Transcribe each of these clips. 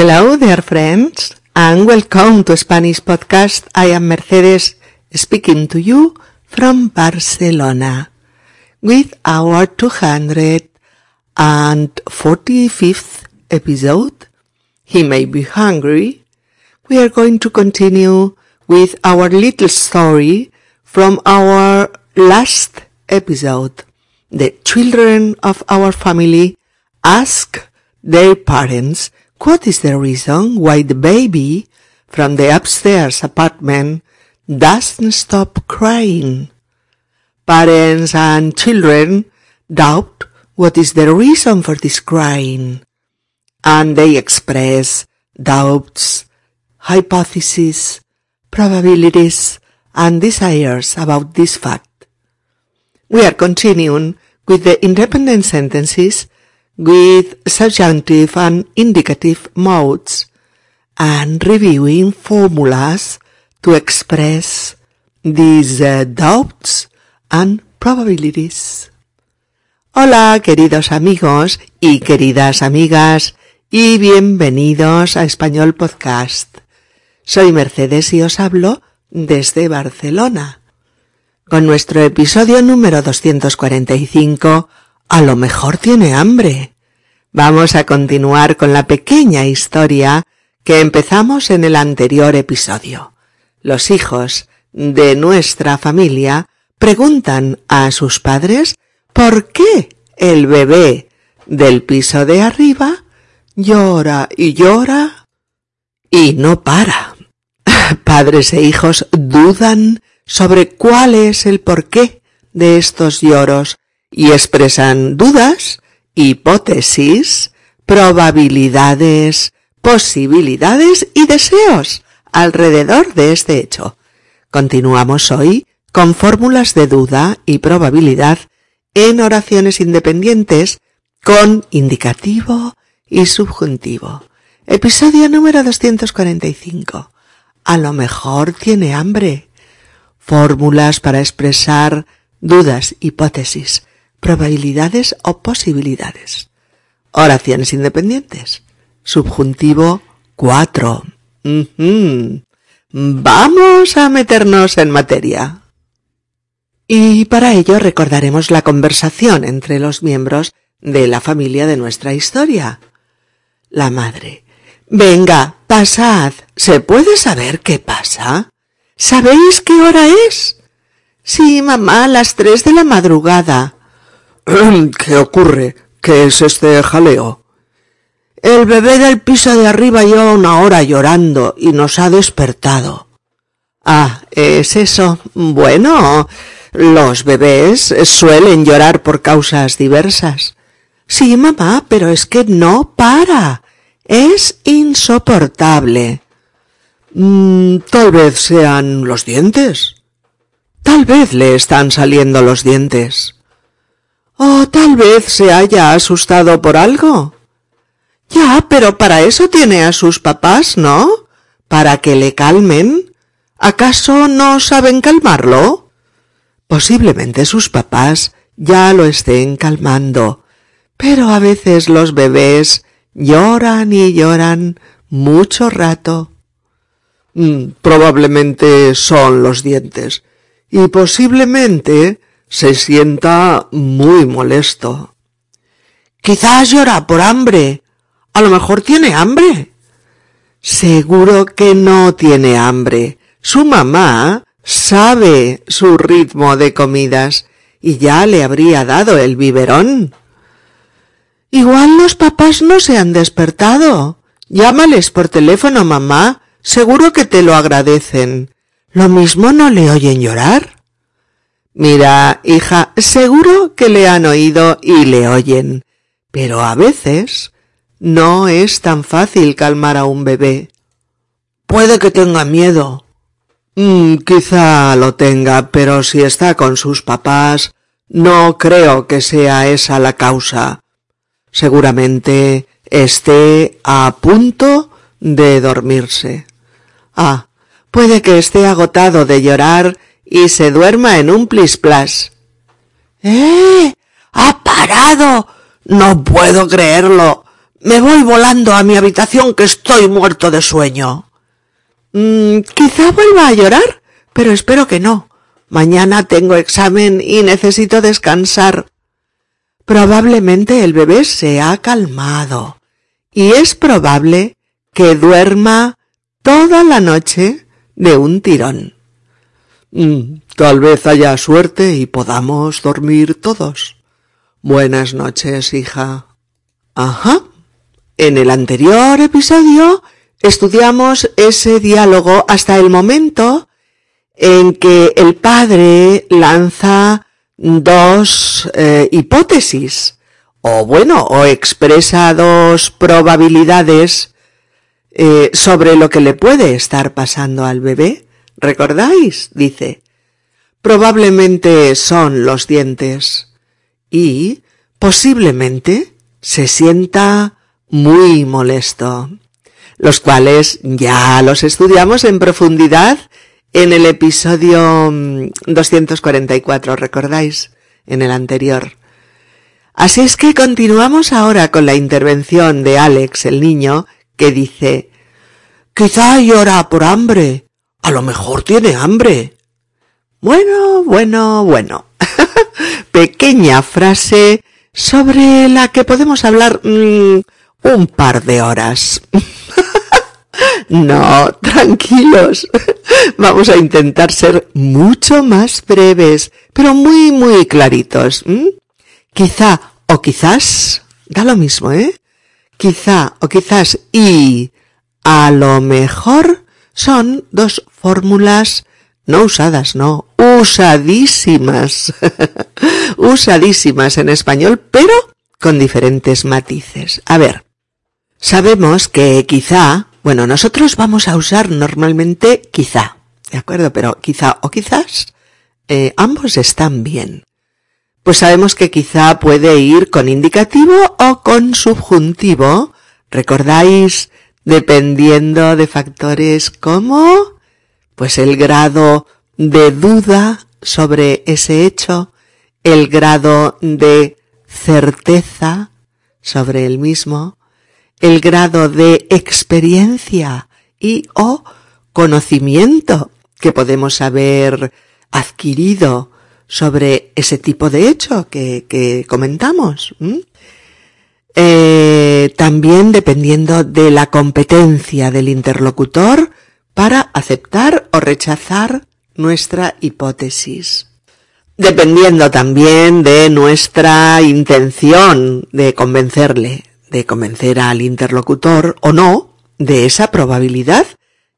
Hello, dear friends, and welcome to Spanish Podcast. I am Mercedes speaking to you from Barcelona with our 245th episode. He may be hungry. We are going to continue with our little story from our last episode. The children of our family ask their parents what is the reason why the baby from the upstairs apartment doesn't stop crying. Parents and children doubt what is the reason for this crying, and they express doubts, hypotheses, probabilities, and desires about this fact. We are continuing with the independent sentences with subjunctive and indicative modes and reviewing formulas to express these uh, doubts and probabilities. Hola queridos amigos y queridas amigas y bienvenidos a Español Podcast. Soy Mercedes y os hablo desde Barcelona. Con nuestro episodio número 245, a lo mejor tiene hambre. Vamos a continuar con la pequeña historia que empezamos en el anterior episodio. Los hijos de nuestra familia preguntan a sus padres por qué el bebé del piso de arriba llora y llora y no para. Padres e hijos dudan sobre cuál es el porqué de estos lloros y expresan dudas, hipótesis, probabilidades, posibilidades y deseos alrededor de este hecho. Continuamos hoy con fórmulas de duda y probabilidad en oraciones independientes con indicativo y subjuntivo. Episodio número 245. A lo mejor tiene hambre. Fórmulas para expresar dudas, hipótesis, probabilidades o posibilidades. Oraciones independientes. Subjuntivo 4. Vamos a meternos en materia. Y para ello recordaremos la conversación entre los miembros de la familia de nuestra historia. La madre. Venga, pasad. ¿Se puede saber qué pasa? ¿Sabéis qué hora es? Sí, mamá, las tres de la madrugada. ¿Qué ocurre? ¿Qué es este jaleo? El bebé del piso de arriba lleva una hora llorando y nos ha despertado. Ah, ¿es eso? Bueno, los bebés suelen llorar por causas diversas. Sí, mamá, pero es que no para. Es insoportable. Mm, tal vez sean los dientes. Tal vez le están saliendo los dientes. O tal vez se haya asustado por algo. Ya, pero para eso tiene a sus papás, ¿no? Para que le calmen. ¿Acaso no saben calmarlo? Posiblemente sus papás ya lo estén calmando, pero a veces los bebés lloran y lloran mucho rato. Mm, probablemente son los dientes, y posiblemente se sienta muy molesto. Quizás llora por hambre. A lo mejor tiene hambre. Seguro que no tiene hambre. Su mamá sabe su ritmo de comidas y ya le habría dado el biberón. Igual los papás no se han despertado. Llámales por teléfono, mamá. Seguro que te lo agradecen. Lo mismo no le oyen llorar. Mira, hija, seguro que le han oído y le oyen, pero a veces no es tan fácil calmar a un bebé. Puede que tenga miedo. Mm, quizá lo tenga, pero si está con sus papás, no creo que sea esa la causa. Seguramente esté a punto de dormirse. Ah, puede que esté agotado de llorar y se duerma en un plis-plas. ¡Eh! ¡Ha parado! No puedo creerlo. Me voy volando a mi habitación que estoy muerto de sueño. Mm, quizá vuelva a llorar, pero espero que no. Mañana tengo examen y necesito descansar. Probablemente el bebé se ha calmado y es probable que duerma toda la noche de un tirón. Mm, tal vez haya suerte y podamos dormir todos. Buenas noches, hija. Ajá. En el anterior episodio estudiamos ese diálogo hasta el momento en que el padre lanza dos eh, hipótesis, o bueno, o expresa dos probabilidades eh, sobre lo que le puede estar pasando al bebé. ¿Recordáis? dice. Probablemente son los dientes y posiblemente se sienta muy molesto, los cuales ya los estudiamos en profundidad en el episodio 244, mm, ¿recordáis? En el anterior. Así es que continuamos ahora con la intervención de Alex, el niño, que dice, Quizá llora por hambre. A lo mejor tiene hambre. Bueno, bueno, bueno. Pequeña frase sobre la que podemos hablar mm, un par de horas. no, tranquilos. Vamos a intentar ser mucho más breves, pero muy, muy claritos. Quizá o quizás, da lo mismo, ¿eh? Quizá o quizás y a lo mejor son dos fórmulas no usadas, no, usadísimas, usadísimas en español, pero con diferentes matices. A ver, sabemos que quizá, bueno, nosotros vamos a usar normalmente quizá, ¿de acuerdo? Pero quizá o quizás, eh, ambos están bien. Pues sabemos que quizá puede ir con indicativo o con subjuntivo. ¿Recordáis dependiendo de factores como pues el grado de duda sobre ese hecho, el grado de certeza sobre el mismo, el grado de experiencia y o conocimiento que podemos haber adquirido sobre ese tipo de hecho que, que comentamos. Eh, también dependiendo de la competencia del interlocutor para aceptar o rechazar nuestra hipótesis. Dependiendo también de nuestra intención de convencerle, de convencer al interlocutor o no de esa probabilidad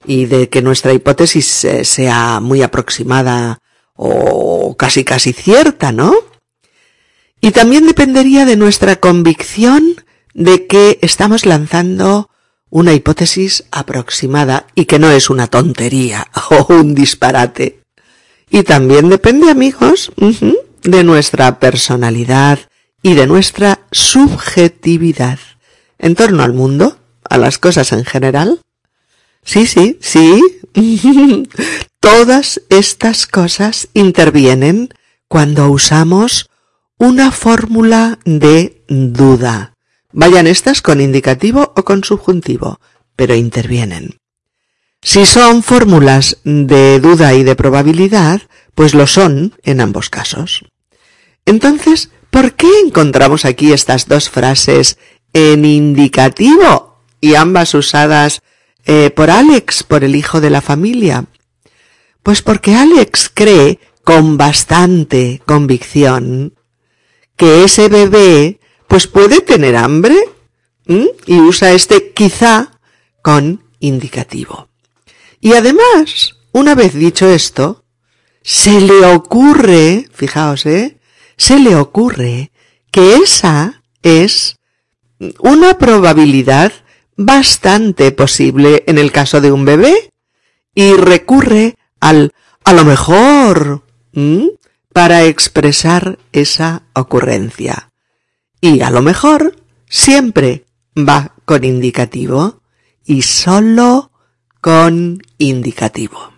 y de que nuestra hipótesis eh, sea muy aproximada o casi casi cierta, ¿no? Y también dependería de nuestra convicción de que estamos lanzando una hipótesis aproximada y que no es una tontería o un disparate. Y también depende, amigos, de nuestra personalidad y de nuestra subjetividad en torno al mundo, a las cosas en general. Sí, sí, sí. Todas estas cosas intervienen cuando usamos una fórmula de duda. Vayan estas con indicativo o con subjuntivo, pero intervienen. Si son fórmulas de duda y de probabilidad, pues lo son en ambos casos. Entonces, ¿por qué encontramos aquí estas dos frases en indicativo y ambas usadas eh, por Alex, por el hijo de la familia? Pues porque Alex cree con bastante convicción que ese bebé pues puede tener hambre y usa este quizá con indicativo. Y además, una vez dicho esto, se le ocurre, fijaos, ¿eh? Se le ocurre que esa es una probabilidad bastante posible en el caso de un bebé y recurre al a lo mejor para expresar esa ocurrencia. Y a lo mejor siempre va con indicativo y solo con indicativo.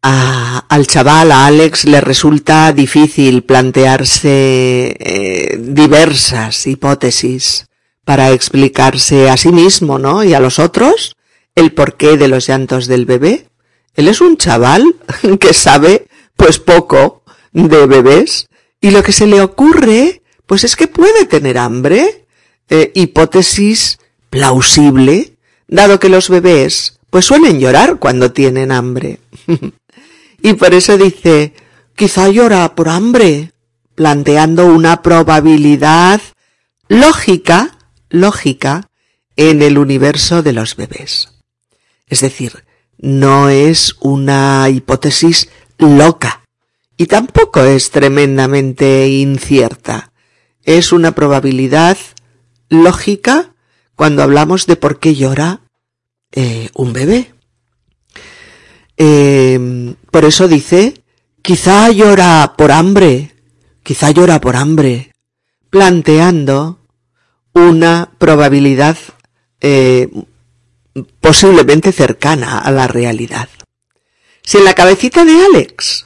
Al chaval, a Alex, le resulta difícil plantearse eh, diversas hipótesis, para explicarse a sí mismo, ¿no? Y a los otros el porqué de los llantos del bebé. Él es un chaval que sabe, pues poco de bebés y lo que se le ocurre, pues es que puede tener hambre. Eh, hipótesis plausible, dado que los bebés, pues suelen llorar cuando tienen hambre. y por eso dice, quizá llora por hambre, planteando una probabilidad lógica, lógica, en el universo de los bebés. Es decir, no es una hipótesis loca y tampoco es tremendamente incierta. Es una probabilidad lógica cuando hablamos de por qué llora eh, un bebé. Eh, por eso dice, quizá llora por hambre, quizá llora por hambre, planteando una probabilidad eh, posiblemente cercana a la realidad. Si en la cabecita de Alex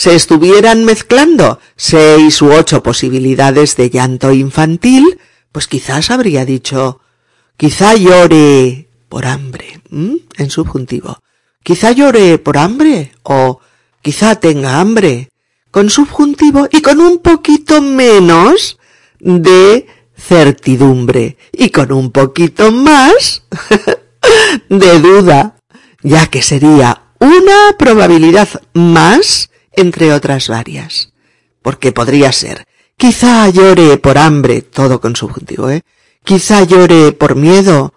se estuvieran mezclando seis u ocho posibilidades de llanto infantil, pues quizás habría dicho, quizá llore por hambre, en subjuntivo, quizá llore por hambre o quizá tenga hambre, con subjuntivo y con un poquito menos de certidumbre y con un poquito más de duda, ya que sería una probabilidad más entre otras varias. Porque podría ser, quizá llore por hambre, todo con subjuntivo, ¿eh? Quizá llore por miedo,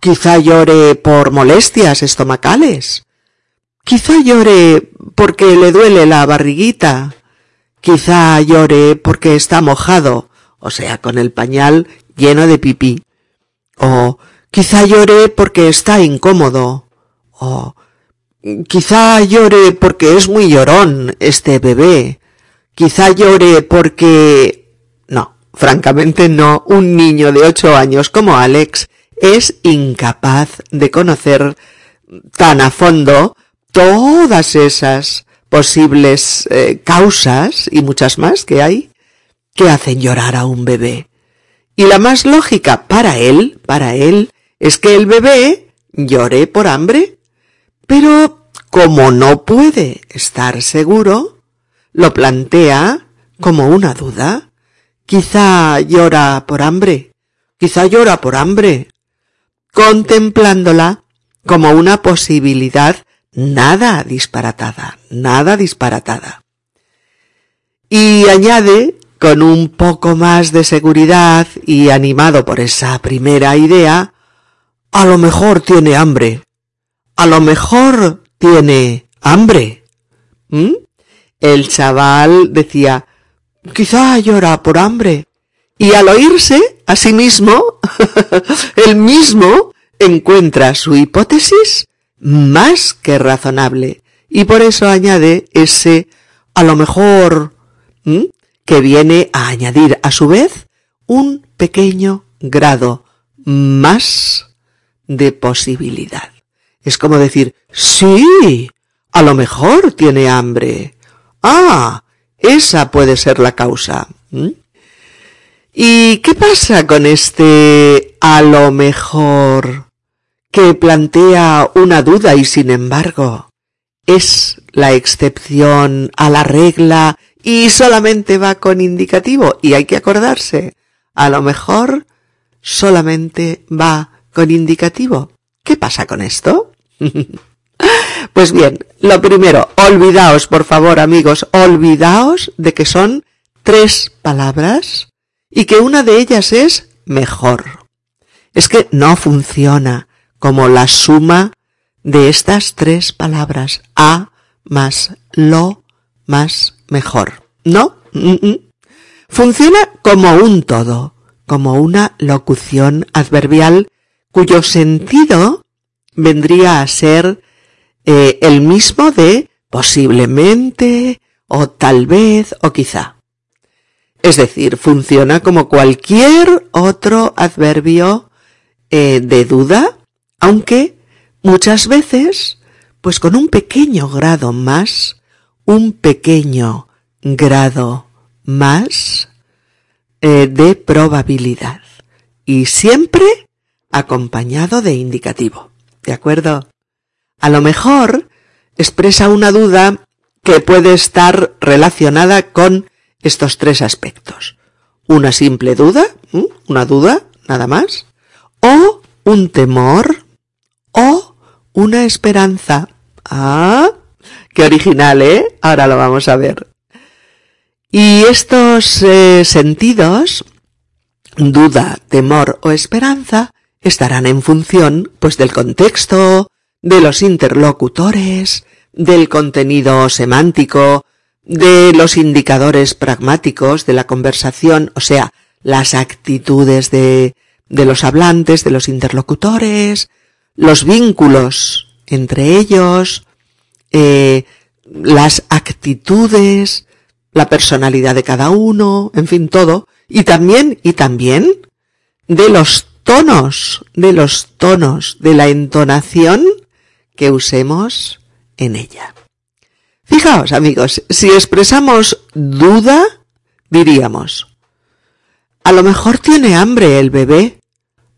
quizá llore por molestias estomacales, quizá llore porque le duele la barriguita, quizá llore porque está mojado, o sea, con el pañal lleno de pipí, o Quizá llore porque está incómodo. O quizá llore porque es muy llorón este bebé. Quizá llore porque... No, francamente no. Un niño de ocho años como Alex es incapaz de conocer tan a fondo todas esas posibles eh, causas y muchas más que hay que hacen llorar a un bebé. Y la más lógica para él, para él, es que el bebé llore por hambre, pero como no puede estar seguro, lo plantea como una duda. Quizá llora por hambre, quizá llora por hambre, contemplándola como una posibilidad nada disparatada, nada disparatada. Y añade, con un poco más de seguridad y animado por esa primera idea, a lo mejor tiene hambre. A lo mejor tiene hambre. ¿Mm? El chaval decía, quizá llora por hambre. Y al oírse a sí mismo, él mismo encuentra su hipótesis más que razonable. Y por eso añade ese a lo mejor que viene a añadir a su vez un pequeño grado más de posibilidad. Es como decir, sí, a lo mejor tiene hambre. Ah, esa puede ser la causa. ¿Mm? ¿Y qué pasa con este a lo mejor que plantea una duda y sin embargo es la excepción a la regla y solamente va con indicativo y hay que acordarse, a lo mejor solamente va con indicativo. ¿Qué pasa con esto? pues bien, lo primero, olvidaos, por favor, amigos, olvidaos de que son tres palabras y que una de ellas es mejor. Es que no funciona como la suma de estas tres palabras a más lo más mejor. ¿No? Funciona como un todo, como una locución adverbial cuyo sentido vendría a ser eh, el mismo de posiblemente o tal vez o quizá. Es decir, funciona como cualquier otro adverbio eh, de duda, aunque muchas veces, pues con un pequeño grado más, un pequeño grado más eh, de probabilidad. y siempre acompañado de indicativo. ¿De acuerdo? A lo mejor expresa una duda que puede estar relacionada con estos tres aspectos. Una simple duda, una duda, nada más, o un temor, o una esperanza. Ah, qué original, ¿eh? Ahora lo vamos a ver. Y estos eh, sentidos, duda, temor o esperanza, estarán en función, pues, del contexto, de los interlocutores, del contenido semántico, de los indicadores pragmáticos de la conversación, o sea, las actitudes de, de los hablantes, de los interlocutores, los vínculos entre ellos, eh, las actitudes, la personalidad de cada uno, en fin, todo, y también, y también de los tonos, de los tonos, de la entonación que usemos en ella. Fijaos, amigos, si expresamos duda, diríamos, a lo mejor tiene hambre el bebé,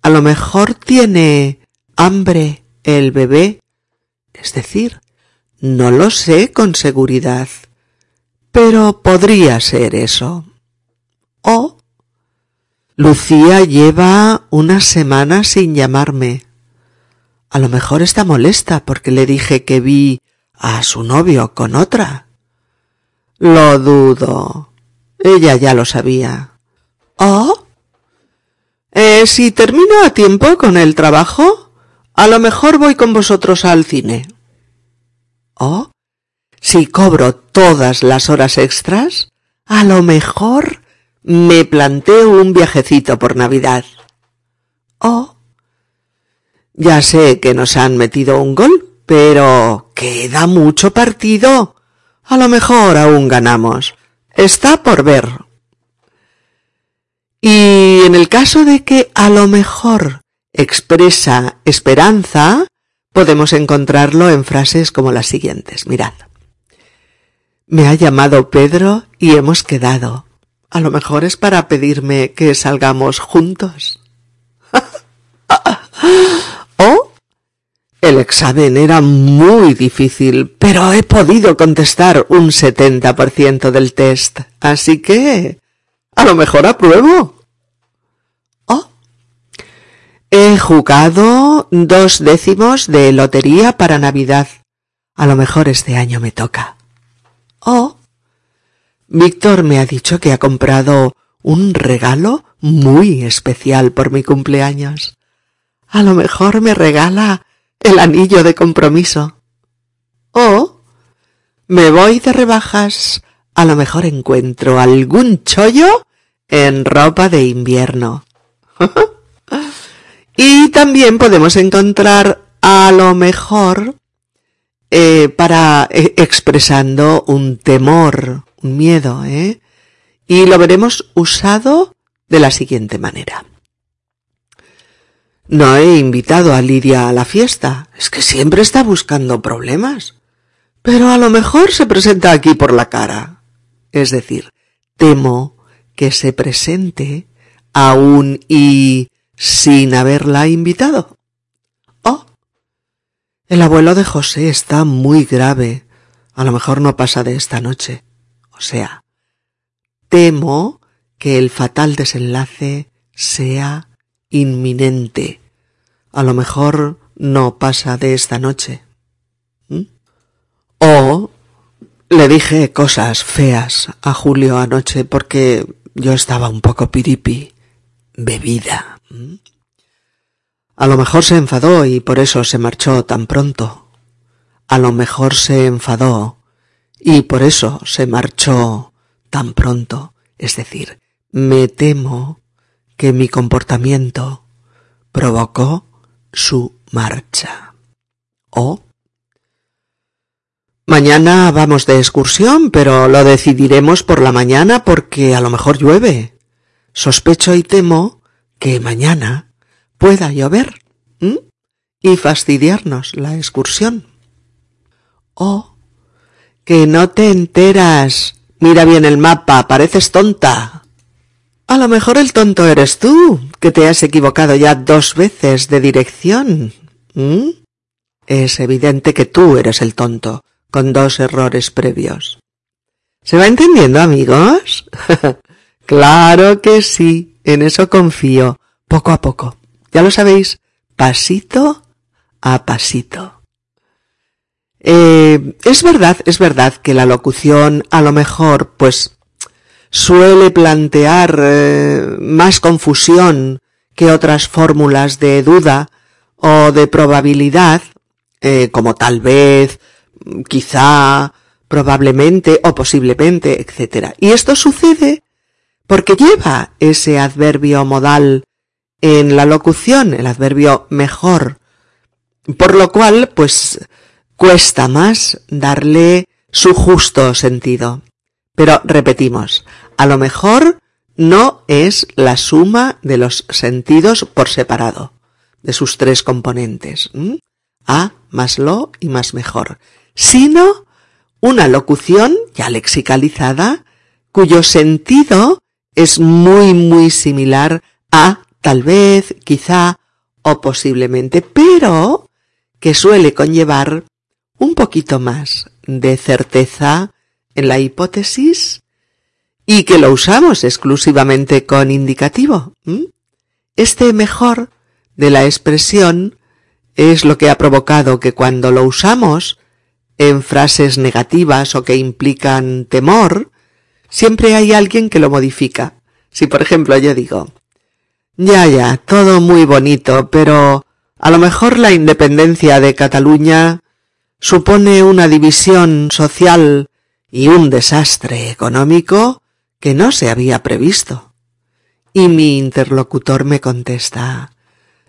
a lo mejor tiene hambre el bebé, es decir, no lo sé con seguridad, pero podría ser eso. O Lucía lleva una semana sin llamarme. A lo mejor está molesta porque le dije que vi a su novio con otra. Lo dudo. Ella ya lo sabía. ¿Oh? Eh, si termino a tiempo con el trabajo, a lo mejor voy con vosotros al cine. ¿Oh? Si cobro todas las horas extras, a lo mejor me planteo un viajecito por Navidad. Oh. Ya sé que nos han metido un gol, pero queda mucho partido. A lo mejor aún ganamos. Está por ver. Y en el caso de que a lo mejor expresa esperanza, podemos encontrarlo en frases como las siguientes. Mirad. Me ha llamado Pedro y hemos quedado. A lo mejor es para pedirme que salgamos juntos. o el examen era muy difícil, pero he podido contestar un 70% del test, así que a lo mejor apruebo. O he jugado dos décimos de lotería para Navidad. A lo mejor este año me toca. O Víctor me ha dicho que ha comprado un regalo muy especial por mi cumpleaños. A lo mejor me regala el anillo de compromiso. O me voy de rebajas. A lo mejor encuentro algún chollo en ropa de invierno. y también podemos encontrar a lo mejor eh, para eh, expresando un temor miedo, ¿eh? Y lo veremos usado de la siguiente manera. No he invitado a Lidia a la fiesta. Es que siempre está buscando problemas. Pero a lo mejor se presenta aquí por la cara. Es decir, temo que se presente aún y sin haberla invitado. Oh, el abuelo de José está muy grave. A lo mejor no pasa de esta noche sea, temo que el fatal desenlace sea inminente. A lo mejor no pasa de esta noche. ¿Mm? O le dije cosas feas a Julio anoche porque yo estaba un poco piripi, bebida. ¿Mm? A lo mejor se enfadó y por eso se marchó tan pronto. A lo mejor se enfadó y por eso se marchó tan pronto. Es decir, me temo que mi comportamiento provocó su marcha. O mañana vamos de excursión, pero lo decidiremos por la mañana porque a lo mejor llueve. Sospecho y temo que mañana pueda llover y fastidiarnos la excursión. O que no te enteras. Mira bien el mapa, pareces tonta. A lo mejor el tonto eres tú, que te has equivocado ya dos veces de dirección. ¿Mm? Es evidente que tú eres el tonto, con dos errores previos. ¿Se va entendiendo, amigos? claro que sí, en eso confío, poco a poco. Ya lo sabéis, pasito a pasito. Eh, es verdad, es verdad que la locución a lo mejor, pues, suele plantear eh, más confusión que otras fórmulas de duda o de probabilidad, eh, como tal vez, quizá, probablemente o posiblemente, etc. Y esto sucede porque lleva ese adverbio modal en la locución, el adverbio mejor, por lo cual, pues, cuesta más darle su justo sentido. Pero repetimos, a lo mejor no es la suma de los sentidos por separado, de sus tres componentes, a más lo y más mejor, sino una locución ya lexicalizada cuyo sentido es muy muy similar a tal vez, quizá o posiblemente, pero que suele conllevar un poquito más de certeza en la hipótesis y que lo usamos exclusivamente con indicativo. Este mejor de la expresión es lo que ha provocado que cuando lo usamos en frases negativas o que implican temor, siempre hay alguien que lo modifica. Si por ejemplo yo digo, ya, ya, todo muy bonito, pero a lo mejor la independencia de Cataluña supone una división social y un desastre económico que no se había previsto. Y mi interlocutor me contesta,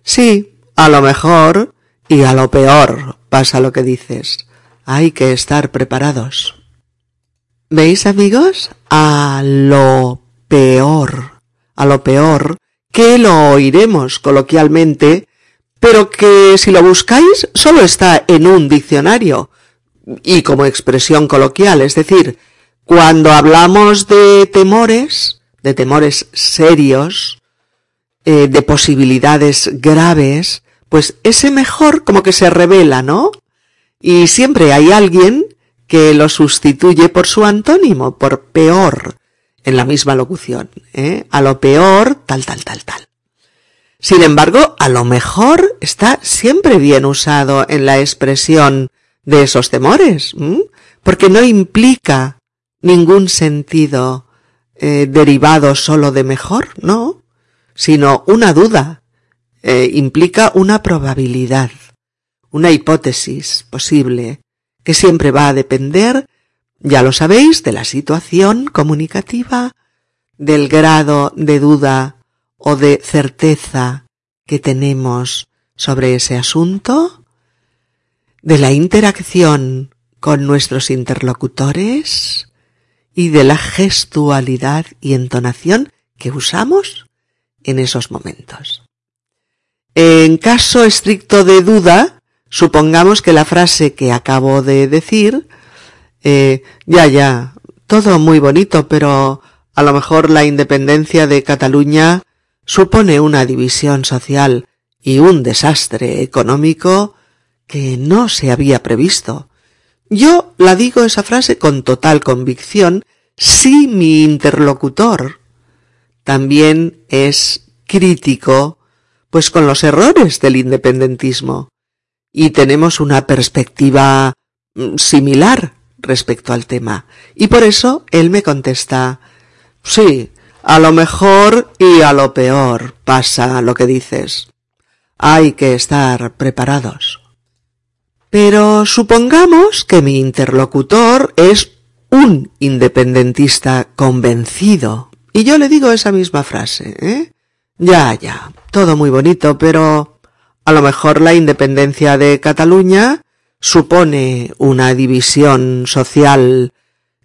sí, a lo mejor y a lo peor pasa lo que dices. Hay que estar preparados. ¿Veis, amigos? A lo peor, a lo peor, que lo oiremos coloquialmente pero que si lo buscáis solo está en un diccionario y como expresión coloquial, es decir, cuando hablamos de temores, de temores serios, eh, de posibilidades graves, pues ese mejor como que se revela, ¿no? Y siempre hay alguien que lo sustituye por su antónimo, por peor, en la misma locución, ¿eh? A lo peor, tal, tal, tal, tal. Sin embargo, a lo mejor está siempre bien usado en la expresión de esos temores, porque no implica ningún sentido eh, derivado solo de mejor, no, sino una duda, eh, implica una probabilidad, una hipótesis posible, que siempre va a depender, ya lo sabéis, de la situación comunicativa, del grado de duda o de certeza que tenemos sobre ese asunto, de la interacción con nuestros interlocutores y de la gestualidad y entonación que usamos en esos momentos. En caso estricto de duda, supongamos que la frase que acabo de decir, eh, ya, ya, todo muy bonito, pero a lo mejor la independencia de Cataluña supone una división social y un desastre económico que no se había previsto. Yo la digo esa frase con total convicción si mi interlocutor también es crítico pues con los errores del independentismo y tenemos una perspectiva mm, similar respecto al tema. Y por eso él me contesta Sí, a lo mejor y a lo peor pasa lo que dices. Hay que estar preparados. Pero supongamos que mi interlocutor es un independentista convencido. Y yo le digo esa misma frase, ¿eh? Ya, ya, todo muy bonito, pero a lo mejor la independencia de Cataluña supone una división social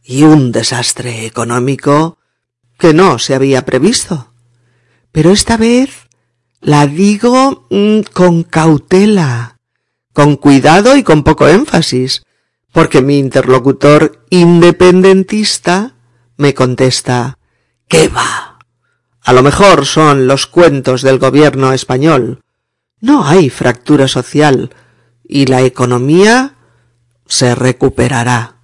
y un desastre económico que no se había previsto. Pero esta vez la digo mm, con cautela, con cuidado y con poco énfasis, porque mi interlocutor independentista me contesta, ¿qué va? a lo mejor son los cuentos del gobierno español. No hay fractura social y la economía se recuperará.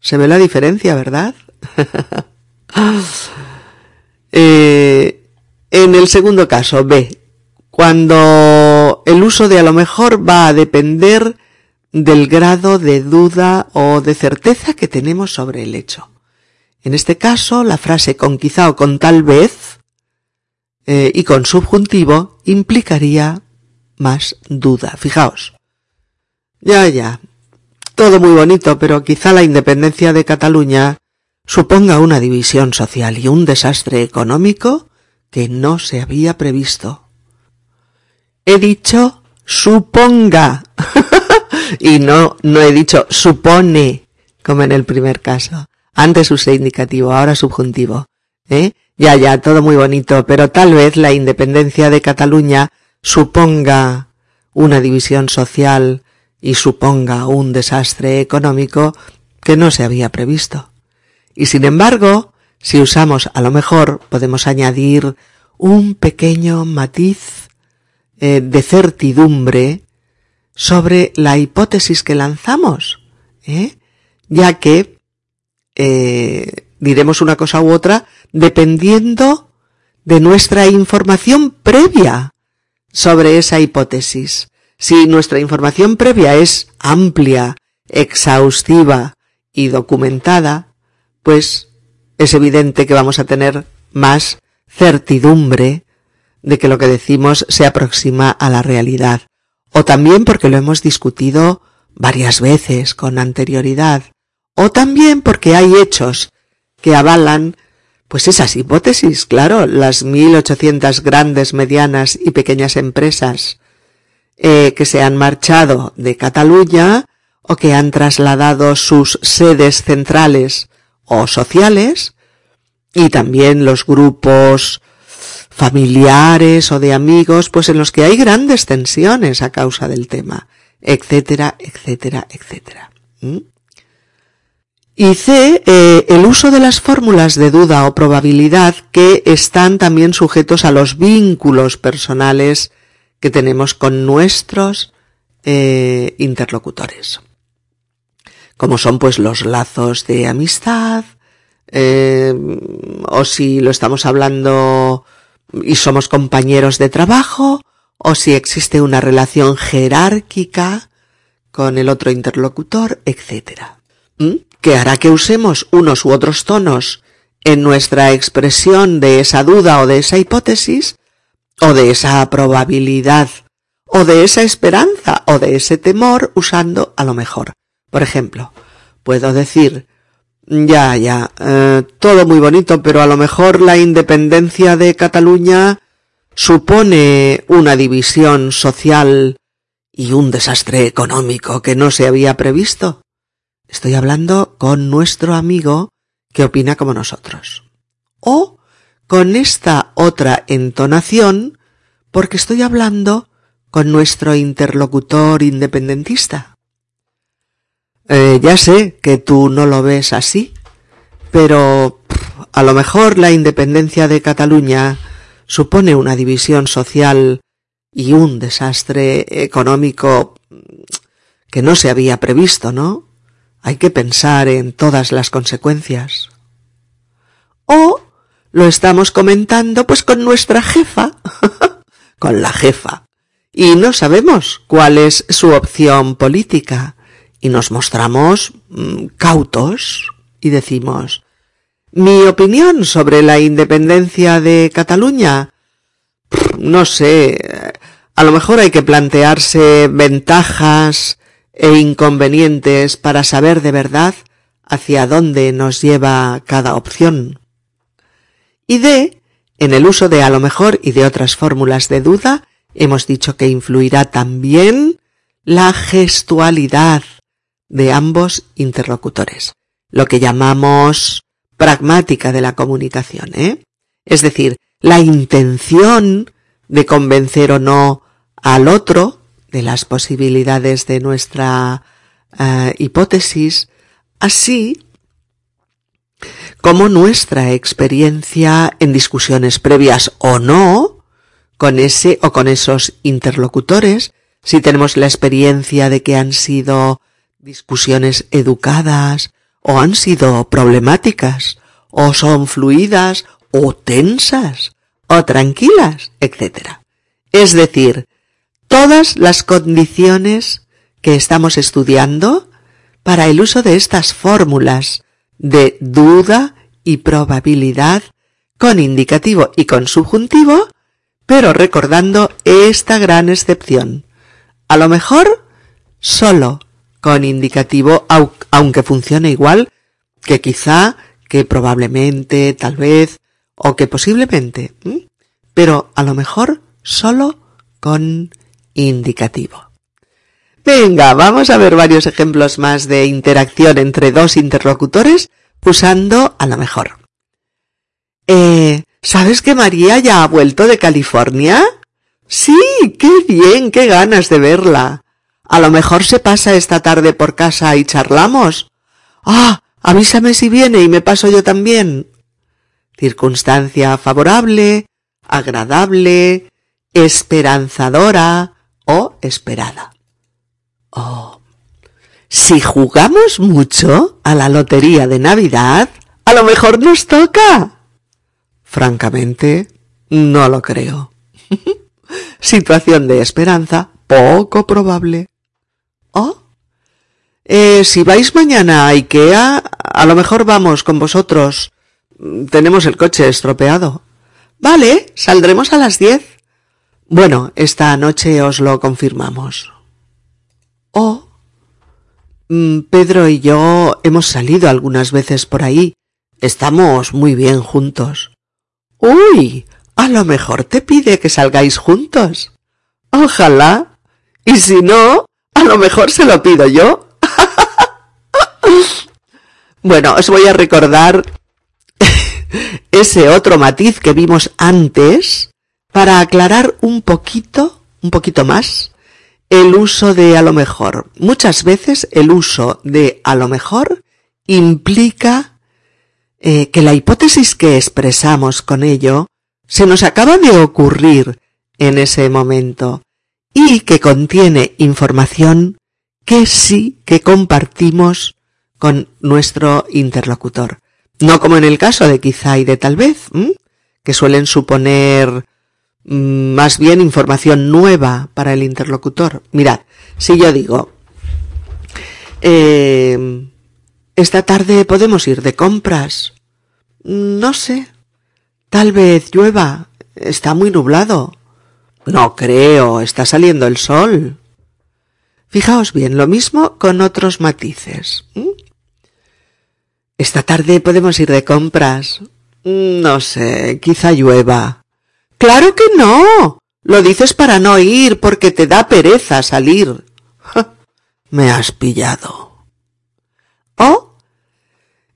¿Se ve la diferencia, verdad? Eh, en el segundo caso, B, cuando el uso de a lo mejor va a depender del grado de duda o de certeza que tenemos sobre el hecho. En este caso, la frase con quizá o con tal vez eh, y con subjuntivo implicaría más duda. Fijaos. Ya, ya. Todo muy bonito, pero quizá la independencia de Cataluña suponga una división social y un desastre económico que no se había previsto. He dicho suponga. y no, no he dicho supone, como en el primer caso. Antes usé indicativo, ahora subjuntivo. ¿Eh? Ya, ya, todo muy bonito, pero tal vez la independencia de Cataluña suponga una división social y suponga un desastre económico que no se había previsto. Y sin embargo, si usamos a lo mejor, podemos añadir un pequeño matiz eh, de certidumbre sobre la hipótesis que lanzamos, ¿eh? ya que eh, diremos una cosa u otra dependiendo de nuestra información previa sobre esa hipótesis. Si nuestra información previa es amplia, exhaustiva y documentada, pues es evidente que vamos a tener más certidumbre de que lo que decimos se aproxima a la realidad, o también porque lo hemos discutido varias veces con anterioridad, o también porque hay hechos que avalan pues esas hipótesis, claro, las 1800 grandes, medianas y pequeñas empresas eh, que se han marchado de Cataluña o que han trasladado sus sedes centrales o sociales y también los grupos familiares o de amigos, pues en los que hay grandes tensiones a causa del tema, etcétera, etcétera, etcétera. Y C, eh, el uso de las fórmulas de duda o probabilidad que están también sujetos a los vínculos personales que tenemos con nuestros eh, interlocutores. Como son pues los lazos de amistad, eh, o si lo estamos hablando y somos compañeros de trabajo, o si existe una relación jerárquica con el otro interlocutor, etc. ¿Mm? Que hará que usemos unos u otros tonos en nuestra expresión de esa duda o de esa hipótesis, o de esa probabilidad, o de esa esperanza, o de ese temor, usando a lo mejor. Por ejemplo, puedo decir, ya, ya, eh, todo muy bonito, pero a lo mejor la independencia de Cataluña supone una división social y un desastre económico que no se había previsto. Estoy hablando con nuestro amigo que opina como nosotros. O con esta otra entonación porque estoy hablando con nuestro interlocutor independentista. Eh, ya sé que tú no lo ves así, pero a lo mejor la independencia de Cataluña supone una división social y un desastre económico que no se había previsto, ¿no? Hay que pensar en todas las consecuencias. O lo estamos comentando pues con nuestra jefa, con la jefa, y no sabemos cuál es su opción política y nos mostramos mm, cautos y decimos, mi opinión sobre la independencia de Cataluña, no sé, a lo mejor hay que plantearse ventajas e inconvenientes para saber de verdad hacia dónde nos lleva cada opción. Y de, en el uso de a lo mejor y de otras fórmulas de duda, hemos dicho que influirá también la gestualidad, de ambos interlocutores, lo que llamamos pragmática de la comunicación, ¿eh? Es decir, la intención de convencer o no al otro de las posibilidades de nuestra eh, hipótesis, así como nuestra experiencia en discusiones previas o no con ese o con esos interlocutores, si tenemos la experiencia de que han sido discusiones educadas o han sido problemáticas o son fluidas o tensas o tranquilas, etc. Es decir, todas las condiciones que estamos estudiando para el uso de estas fórmulas de duda y probabilidad con indicativo y con subjuntivo, pero recordando esta gran excepción. A lo mejor solo con indicativo, aunque funcione igual que quizá, que probablemente, tal vez, o que posiblemente, pero a lo mejor solo con indicativo. Venga, vamos a ver varios ejemplos más de interacción entre dos interlocutores usando a lo mejor. Eh, ¿sabes que María ya ha vuelto de California? Sí, qué bien, qué ganas de verla. A lo mejor se pasa esta tarde por casa y charlamos. Ah, avísame si viene y me paso yo también. Circunstancia favorable, agradable, esperanzadora o esperada. Oh. Si jugamos mucho a la lotería de Navidad, a lo mejor nos toca. Francamente, no lo creo. Situación de esperanza poco probable. Oh. Eh, si vais mañana a Ikea, a lo mejor vamos con vosotros. Tenemos el coche estropeado. Vale, saldremos a las diez. Bueno, esta noche os lo confirmamos. Oh. Mm, Pedro y yo hemos salido algunas veces por ahí. Estamos muy bien juntos. Uy, a lo mejor te pide que salgáis juntos. Ojalá. Y si no, a lo mejor se lo pido yo. bueno, os voy a recordar ese otro matiz que vimos antes para aclarar un poquito, un poquito más, el uso de a lo mejor. Muchas veces el uso de a lo mejor implica eh, que la hipótesis que expresamos con ello se nos acaba de ocurrir en ese momento y que contiene información que sí que compartimos con nuestro interlocutor. No como en el caso de quizá y de tal vez, que suelen suponer Mm, más bien información nueva para el interlocutor. Mirad, si yo digo, eh, esta tarde podemos ir de compras. No sé. Tal vez llueva. Está muy nublado. No creo. Está saliendo el sol. Fijaos bien, lo mismo con otros matices. Esta tarde podemos ir de compras. No sé, quizá llueva. Claro que no. Lo dices para no ir porque te da pereza salir. Me has pillado. Oh.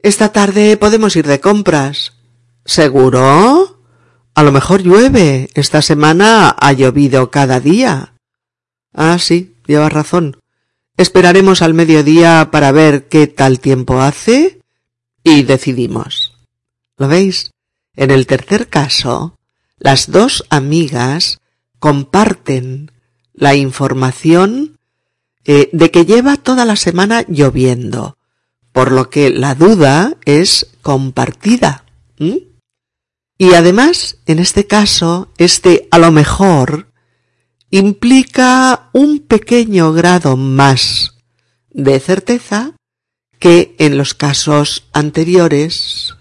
Esta tarde podemos ir de compras. ¿Seguro? A lo mejor llueve. Esta semana ha llovido cada día. Ah, sí, llevas razón. Esperaremos al mediodía para ver qué tal tiempo hace y decidimos. ¿Lo veis? En el tercer caso, las dos amigas comparten la información eh, de que lleva toda la semana lloviendo, por lo que la duda es compartida. Y además, en este caso, este a lo mejor implica un pequeño grado más de certeza que en los casos anteriores,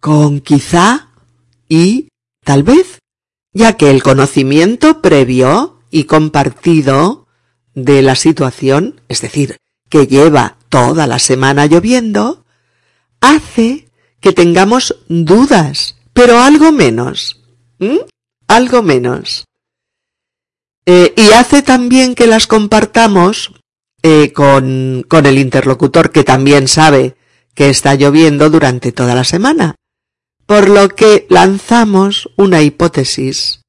con quizá y Tal vez, ya que el conocimiento previo y compartido de la situación, es decir, que lleva toda la semana lloviendo, hace que tengamos dudas, pero algo menos. Algo menos. Eh, y hace también que las compartamos eh, con, con el interlocutor que también sabe que está lloviendo durante toda la semana por lo que lanzamos una hipótesis,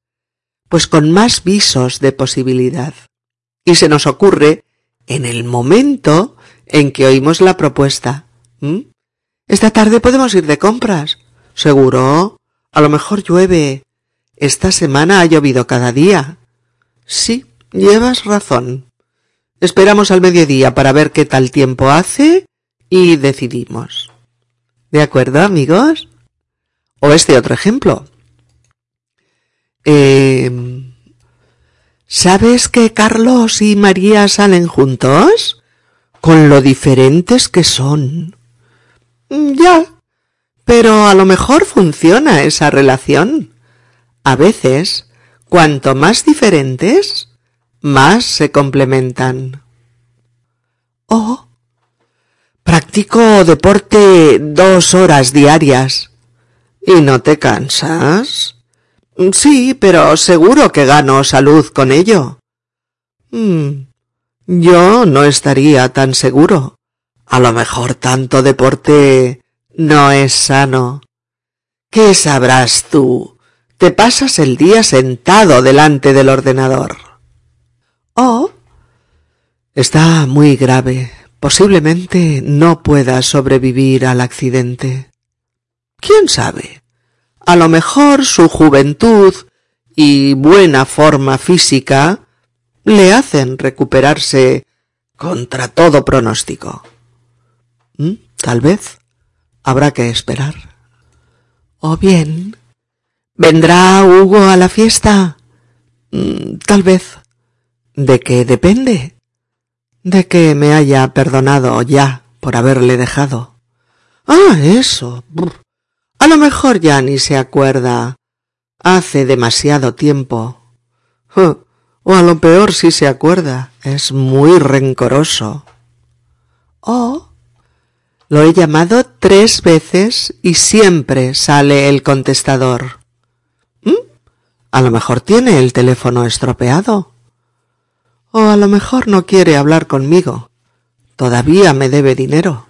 pues con más visos de posibilidad. Y se nos ocurre en el momento en que oímos la propuesta. Esta tarde podemos ir de compras. ¿Seguro? A lo mejor llueve. Esta semana ha llovido cada día. Sí, llevas razón. Esperamos al mediodía para ver qué tal tiempo hace y decidimos. ¿De acuerdo, amigos? O este otro ejemplo. Eh, ¿Sabes que Carlos y María salen juntos? Con lo diferentes que son. Ya. Pero a lo mejor funciona esa relación. A veces, cuanto más diferentes, más se complementan. Oh, practico deporte dos horas diarias. ¿Y no te cansas? Sí, pero seguro que gano salud con ello. Hmm, yo no estaría tan seguro. A lo mejor tanto deporte no es sano. ¿Qué sabrás tú? Te pasas el día sentado delante del ordenador. Oh. Está muy grave. Posiblemente no pueda sobrevivir al accidente. ¿Quién sabe? A lo mejor su juventud y buena forma física le hacen recuperarse contra todo pronóstico. ¿Mm? Tal vez habrá que esperar. O bien, ¿vendrá Hugo a la fiesta? Mm, tal vez. ¿De qué depende? De que me haya perdonado ya por haberle dejado. Ah, eso. A lo mejor ya ni se acuerda. Hace demasiado tiempo. O a lo peor si se acuerda. Es muy rencoroso. Oh. Lo he llamado tres veces y siempre sale el contestador. ¿Mm? A lo mejor tiene el teléfono estropeado. O a lo mejor no quiere hablar conmigo. Todavía me debe dinero.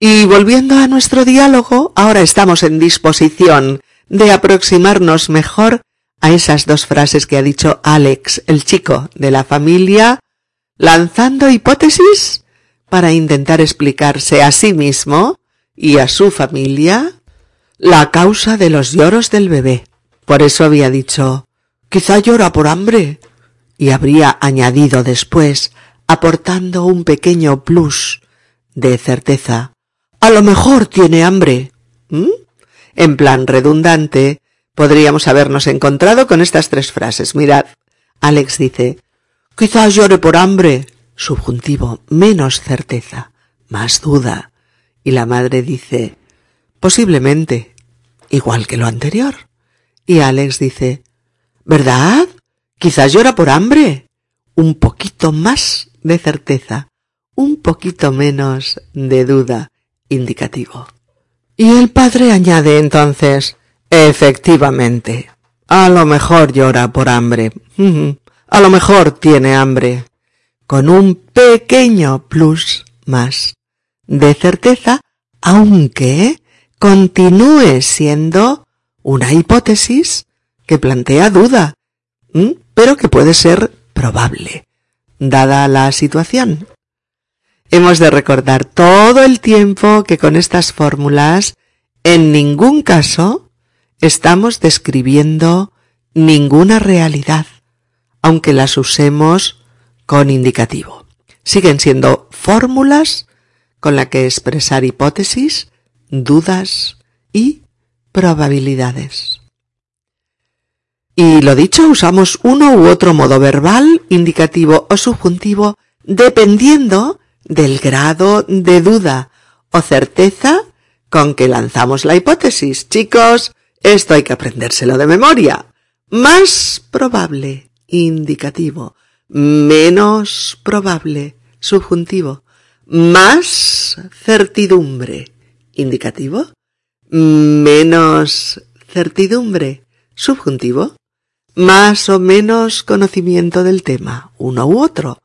Y volviendo a nuestro diálogo, ahora estamos en disposición de aproximarnos mejor a esas dos frases que ha dicho Alex, el chico de la familia, lanzando hipótesis para intentar explicarse a sí mismo y a su familia la causa de los lloros del bebé. Por eso había dicho, quizá llora por hambre, y habría añadido después, aportando un pequeño plus de certeza, a lo mejor tiene hambre. En plan redundante, podríamos habernos encontrado con estas tres frases. Mirad, Alex dice, quizás llore por hambre. Subjuntivo, menos certeza, más duda. Y la madre dice, posiblemente, igual que lo anterior. Y Alex dice, ¿verdad? Quizás llora por hambre. Un poquito más de certeza, un poquito menos de duda indicativo. Y el padre añade entonces, efectivamente, a lo mejor llora por hambre, a lo mejor tiene hambre, con un pequeño plus más de certeza, aunque continúe siendo una hipótesis que plantea duda, pero que puede ser probable, dada la situación. Hemos de recordar todo el tiempo que con estas fórmulas en ningún caso estamos describiendo ninguna realidad, aunque las usemos con indicativo. Siguen siendo fórmulas con las que expresar hipótesis, dudas y probabilidades. Y lo dicho, usamos uno u otro modo verbal, indicativo o subjuntivo, dependiendo del grado de duda o certeza con que lanzamos la hipótesis. Chicos, esto hay que aprendérselo de memoria. Más probable, indicativo. Menos probable, subjuntivo. Más certidumbre, indicativo. Menos certidumbre, subjuntivo. Más o menos conocimiento del tema, uno u otro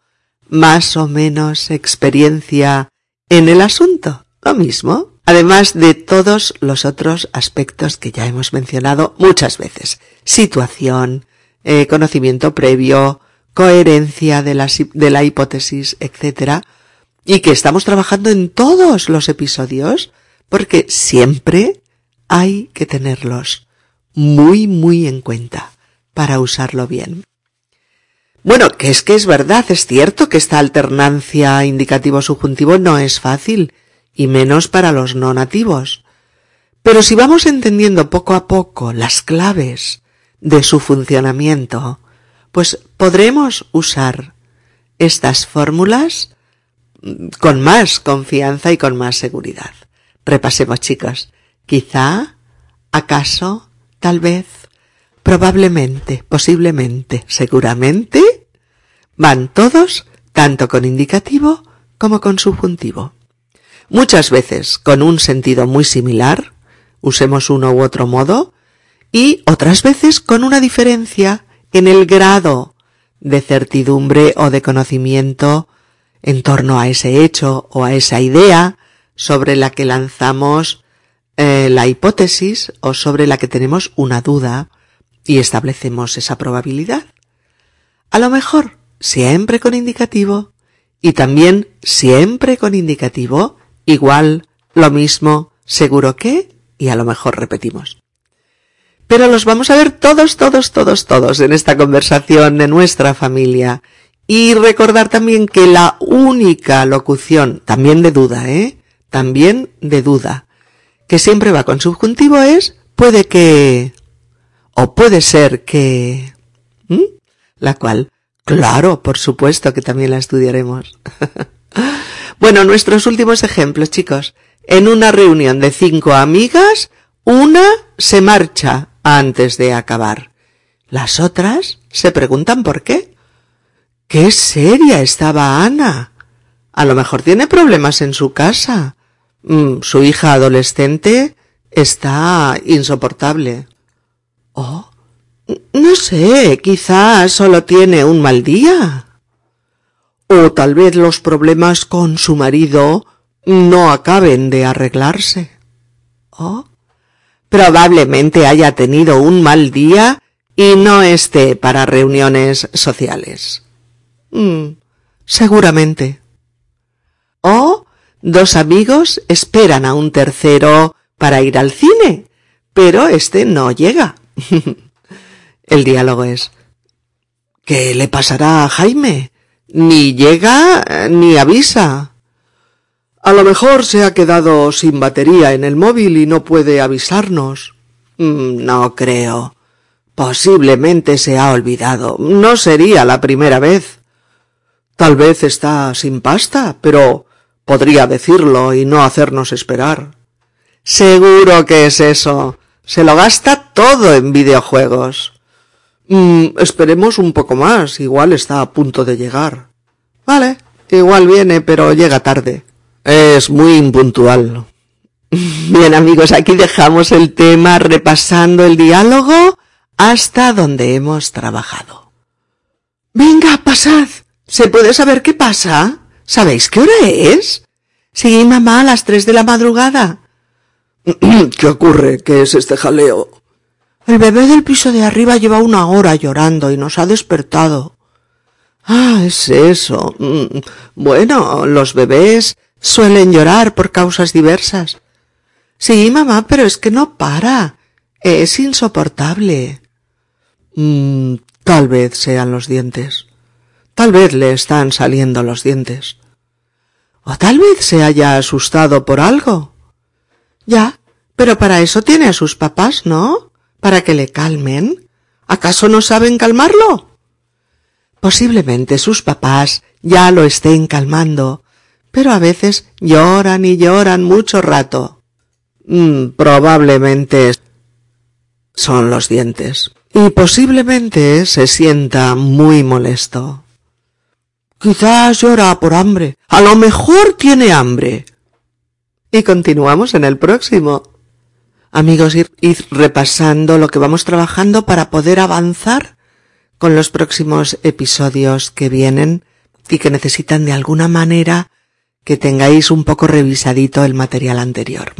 más o menos experiencia en el asunto. Lo mismo, además de todos los otros aspectos que ya hemos mencionado muchas veces. Situación, eh, conocimiento previo, coherencia de la, de la hipótesis, etc. y que estamos trabajando en todos los episodios porque siempre hay que tenerlos muy, muy en cuenta para usarlo bien. Bueno, que es que es verdad, es cierto que esta alternancia indicativo-subjuntivo no es fácil, y menos para los no nativos. Pero si vamos entendiendo poco a poco las claves de su funcionamiento, pues podremos usar estas fórmulas con más confianza y con más seguridad. Repasemos chicos. Quizá, acaso, tal vez, probablemente, posiblemente, seguramente, van todos tanto con indicativo como con subjuntivo. Muchas veces con un sentido muy similar, usemos uno u otro modo, y otras veces con una diferencia en el grado de certidumbre o de conocimiento en torno a ese hecho o a esa idea sobre la que lanzamos eh, la hipótesis o sobre la que tenemos una duda y establecemos esa probabilidad. A lo mejor siempre con indicativo y también siempre con indicativo igual, lo mismo, seguro que y a lo mejor repetimos. Pero los vamos a ver todos, todos, todos, todos en esta conversación de nuestra familia. Y recordar también que la única locución, también de duda, ¿eh? También de duda, que siempre va con subjuntivo es puede que o puede ser que la cual claro, por supuesto que también la estudiaremos. bueno, nuestros últimos ejemplos, chicos. En una reunión de cinco amigas, una se marcha antes de acabar. Las otras se preguntan por qué. Qué seria estaba Ana. A lo mejor tiene problemas en su casa. Mm, su hija adolescente está insoportable. Oh, no sé, quizás solo tiene un mal día. O tal vez los problemas con su marido no acaben de arreglarse. Oh, probablemente haya tenido un mal día y no esté para reuniones sociales. Mm, seguramente. O Dos amigos esperan a un tercero para ir al cine, pero este no llega. El diálogo es ¿Qué le pasará a Jaime? Ni llega ni avisa. A lo mejor se ha quedado sin batería en el móvil y no puede avisarnos. Mm, no creo. Posiblemente se ha olvidado. No sería la primera vez. Tal vez está sin pasta, pero Podría decirlo y no hacernos esperar. Seguro que es eso. Se lo gasta todo en videojuegos. Mm, esperemos un poco más. Igual está a punto de llegar. Vale, igual viene, pero llega tarde. Es muy impuntual. Bien amigos, aquí dejamos el tema repasando el diálogo hasta donde hemos trabajado. Venga, pasad. ¿Se puede saber qué pasa? ¿Sabéis qué hora es? Sí, mamá, a las tres de la madrugada. ¿Qué ocurre? ¿Qué es este jaleo? El bebé del piso de arriba lleva una hora llorando y nos ha despertado. Ah, es eso. Mm, bueno, los bebés suelen llorar por causas diversas. Sí, mamá, pero es que no para. Es insoportable. Mm, tal vez sean los dientes. Tal vez le están saliendo los dientes. O tal vez se haya asustado por algo. Ya, pero para eso tiene a sus papás, ¿no? Para que le calmen. ¿Acaso no saben calmarlo? Posiblemente sus papás ya lo estén calmando, pero a veces lloran y lloran mucho rato. Mm, probablemente son los dientes. Y posiblemente se sienta muy molesto. Quizás llora por hambre. A lo mejor tiene hambre. Y continuamos en el próximo. Amigos, ir, repasando lo que vamos trabajando para poder avanzar con los próximos episodios que vienen y que necesitan de alguna manera que tengáis un poco revisadito el material anterior.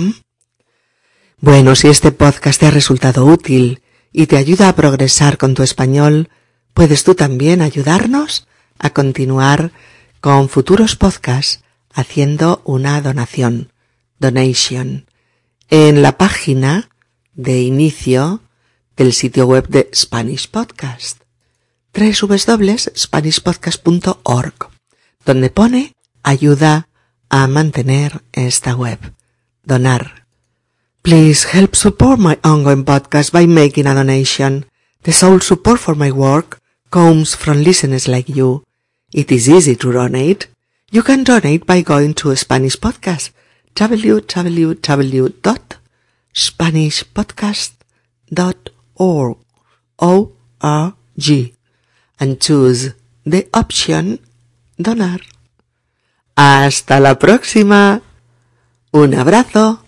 Bueno, si este podcast te ha resultado útil y te ayuda a progresar con tu español, puedes tú también ayudarnos a continuar con futuros podcasts haciendo una donación, donation, en la página de inicio del sitio web de Spanish Podcast, www.spanishpodcast.org, donde pone ayuda a mantener esta web, donar. Please help support my ongoing podcast by making a donation. The sole support for my work comes from listeners like you. It is easy to donate. You can donate by going to Spanish Podcast, www.spanishpodcast.org, O-R-G, and choose the option Donar. Hasta la próxima. Un abrazo.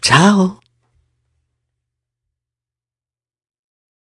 Chao.